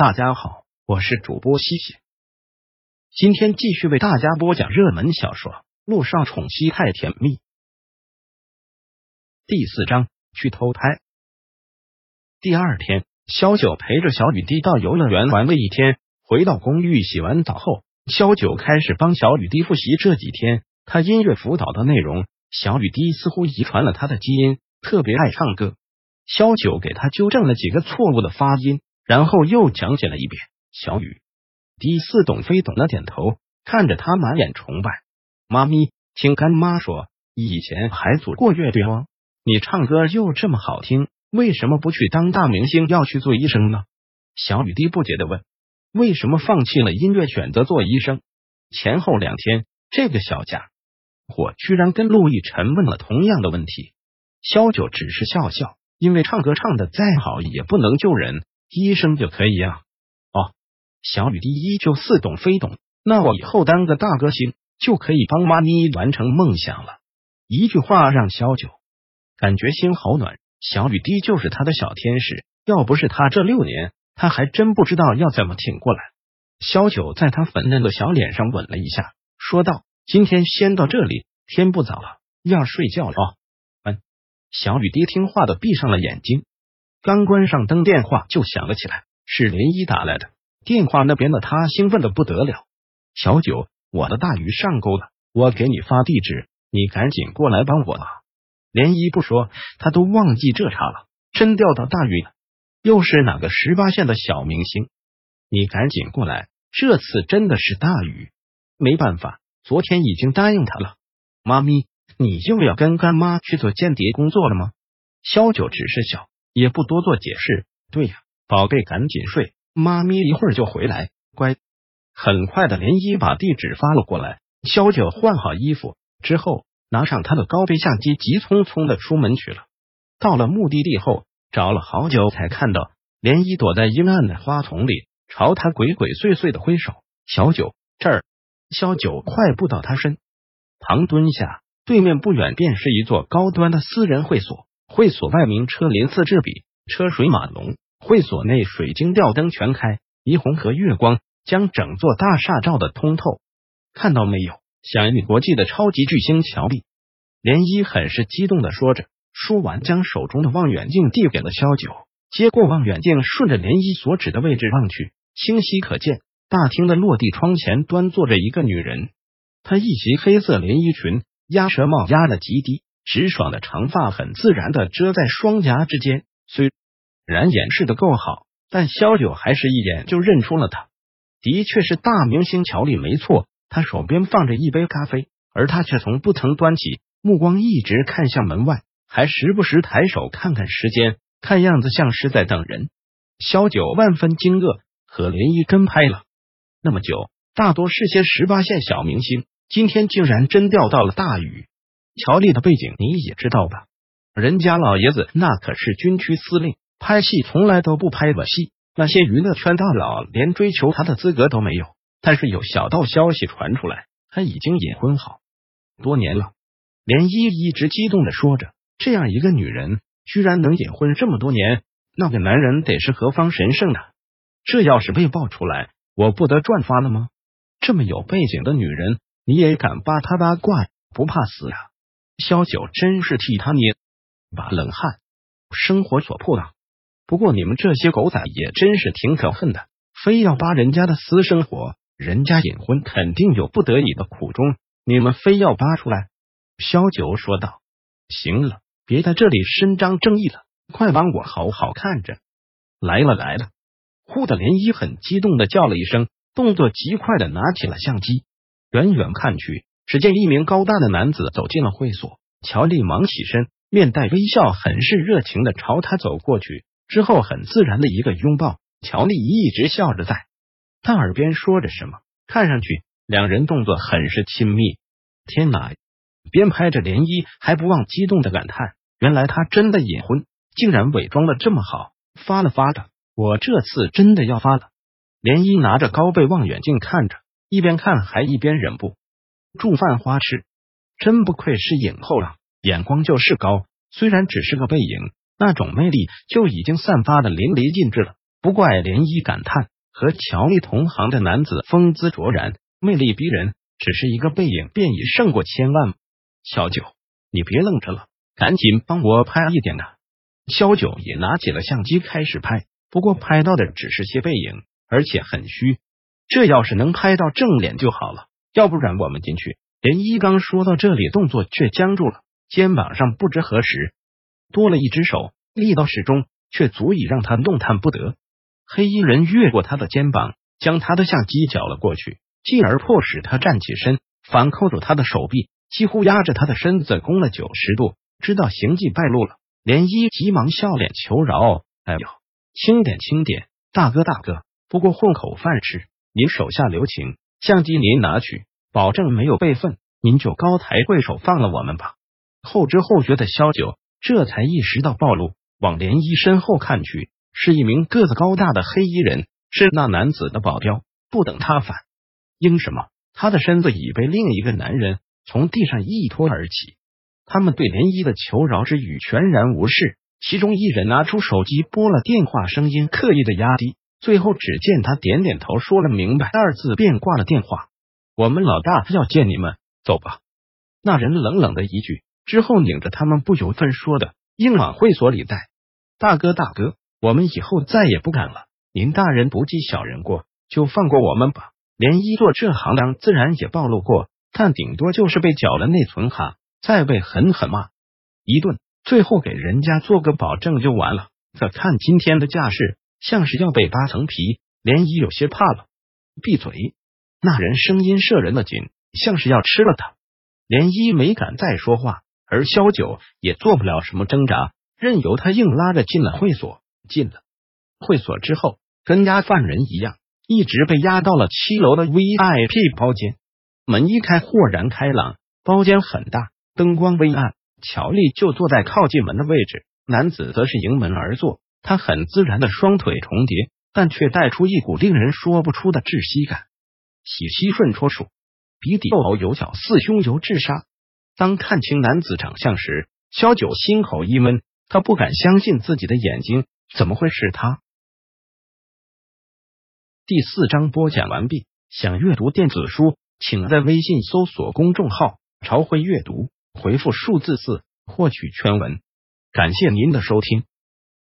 大家好，我是主播西西，今天继续为大家播讲热门小说《陆少宠妻太甜蜜》第四章去偷拍。第二天，萧九陪着小雨滴到游乐园玩了一天，回到公寓洗完澡后，萧九开始帮小雨滴复习这几天他音乐辅导的内容。小雨滴似乎遗传了他的基因，特别爱唱歌。萧九给他纠正了几个错误的发音。然后又讲解了一遍，小雨滴似懂非懂的点头，看着他满眼崇拜。妈咪，听干妈说，以前还组过乐队哦。你唱歌又这么好听，为什么不去当大明星，要去做医生呢？小雨滴不解的问。为什么放弃了音乐，选择做医生？前后两天，这个小家伙居然跟陆亦辰问了同样的问题。萧九只是笑笑，因为唱歌唱的再好，也不能救人。医生就可以啊？哦，小雨滴依旧似懂非懂。那我以后当个大歌星，就可以帮妈咪完成梦想了。一句话让萧九感觉心好暖。小雨滴就是他的小天使，要不是他这六年，他还真不知道要怎么挺过来。萧九在他粉嫩的小脸上吻了一下，说道：“今天先到这里，天不早了，要睡觉了。”嗯，小雨滴听话的闭上了眼睛。刚关上灯，电话就响了起来，是林一打来的。电话那边的他兴奋的不得了。小九，我的大鱼上钩了，我给你发地址，你赶紧过来帮我啊！连一不说，他都忘记这茬了。真钓到大鱼了，又是哪个十八线的小明星？你赶紧过来，这次真的是大鱼。没办法，昨天已经答应他了。妈咪，你又要跟干妈去做间谍工作了吗？萧九只是笑。也不多做解释。对呀，宝贝，赶紧睡，妈咪一会儿就回来。乖。很快的，连一把地址发了过来。萧九换好衣服之后，拿上他的高倍相机，急匆匆的出门去了。到了目的地后，找了好久才看到连一躲在阴暗的花丛里，朝他鬼鬼祟祟的挥手。小九，这儿。萧九快步到他身旁蹲下，对面不远便是一座高端的私人会所。会所外名车林寺栉比，车水马龙。会所内水晶吊灯全开，霓虹和月光将整座大厦照得通透。看到没有，享誉国际的超级巨星乔丽。涟漪很是激动的说着，说完将手中的望远镜递给了萧九。接过望远镜，顺着涟漪所指的位置望去，清晰可见大厅的落地窗前端坐着一个女人。她一袭黑色连衣裙，鸭舌帽压得极低。直爽的长发很自然的遮在双颊之间，虽然掩饰的够好，但萧九还是一眼就认出了他，的确是大明星乔丽，没错。他手边放着一杯咖啡，而他却从不曾端起，目光一直看向门外，还时不时抬手看看时间，看样子像是在等人。萧九万分惊愕，和林一跟拍了那么久，大多是些十八线小明星，今天竟然真钓到了大鱼。乔丽的背景你也知道吧？人家老爷子那可是军区司令，拍戏从来都不拍吻戏。那些娱乐圈大佬连追求他的资格都没有。但是有小道消息传出来，他已经隐婚好多年了。连依一直激动的说着，这样一个女人居然能隐婚这么多年，那个男人得是何方神圣呢？这要是被爆出来，我不得转发了吗？这么有背景的女人，你也敢扒她八卦，不怕死呀？萧九真是替他捏把冷汗，生活所迫啊！不过你们这些狗仔也真是挺可恨的，非要扒人家的私生活，人家隐婚肯定有不得已的苦衷，你们非要扒出来。萧九说道：“行了，别在这里伸张正义了，快帮我好好看着。”来了来了！忽的涟漪很激动的叫了一声，动作极快的拿起了相机，远远看去。只见一名高大的男子走进了会所，乔丽忙起身，面带微笑，很是热情的朝他走过去。之后很自然的一个拥抱，乔丽一直笑着在他耳边说着什么，看上去两人动作很是亲密。天哪！边拍着涟漪，还不忘激动的感叹：原来他真的隐婚，竟然伪装的这么好。发了发的，我这次真的要发了。涟漪拿着高倍望远镜看着，一边看还一边忍不。住饭花痴，真不愧是影后了，眼光就是高。虽然只是个背影，那种魅力就已经散发的淋漓尽致了。不怪涟漪感叹，和乔丽同行的男子风姿卓然，魅力逼人，只是一个背影便已胜过千万。小九，你别愣着了，赶紧帮我拍一点呐！萧九也拿起了相机开始拍，不过拍到的只是些背影，而且很虚。这要是能拍到正脸就好了，要不然我们进去。连一刚说到这里，动作却僵住了，肩膀上不知何时多了一只手，力道适中，却足以让他动弹不得。黑衣人越过他的肩膀，将他的相机缴了过去，继而迫使他站起身，反扣住他的手臂，几乎压着他的身子弓了九十度。知道行迹败露了，连一急忙笑脸求饶：“哎呦，轻点轻点，大哥大哥，不过混口饭吃，您手下留情，相机您拿去，保证没有备份，您就高抬贵手放了我们吧。”后知后觉的萧九这才意识到暴露，往涟漪身后看去。是一名个子高大的黑衣人，是那男子的保镖。不等他反应什么，他的身子已被另一个男人从地上一拖而起。他们对涟漪的求饶之语全然无视。其中一人拿出手机拨了电话，声音刻意的压低。最后只见他点点头，说了明白二字，便挂了电话。我们老大要见你们，走吧。那人冷冷的一句之后，拧着他们不由分说的硬往会所里带。大哥，大哥。我们以后再也不敢了。您大人不计小人过，就放过我们吧。连一做这行当，自然也暴露过，但顶多就是被缴了内存卡，再被狠狠骂一顿，最后给人家做个保证就完了。可看今天的架势，像是要被扒层皮。连一有些怕了，闭嘴！那人声音摄人的紧，像是要吃了他。连一没敢再说话，而萧九也做不了什么挣扎，任由他硬拉着进了会所。进了会所之后，跟押犯人一样，一直被押到了七楼的 VIP 包间。门一开，豁然开朗。包间很大，灯光微暗。乔丽就坐在靠近门的位置，男子则是迎门而坐。他很自然的双腿重叠，但却带出一股令人说不出的窒息感。喜吸顺戳数，鼻底斗有角，四胸有智杀。当看清男子长相时，萧九心口一闷，他不敢相信自己的眼睛。怎么会是他？第四章播讲完毕。想阅读电子书，请在微信搜索公众号“朝晖阅读”，回复数字四获取全文。感谢您的收听。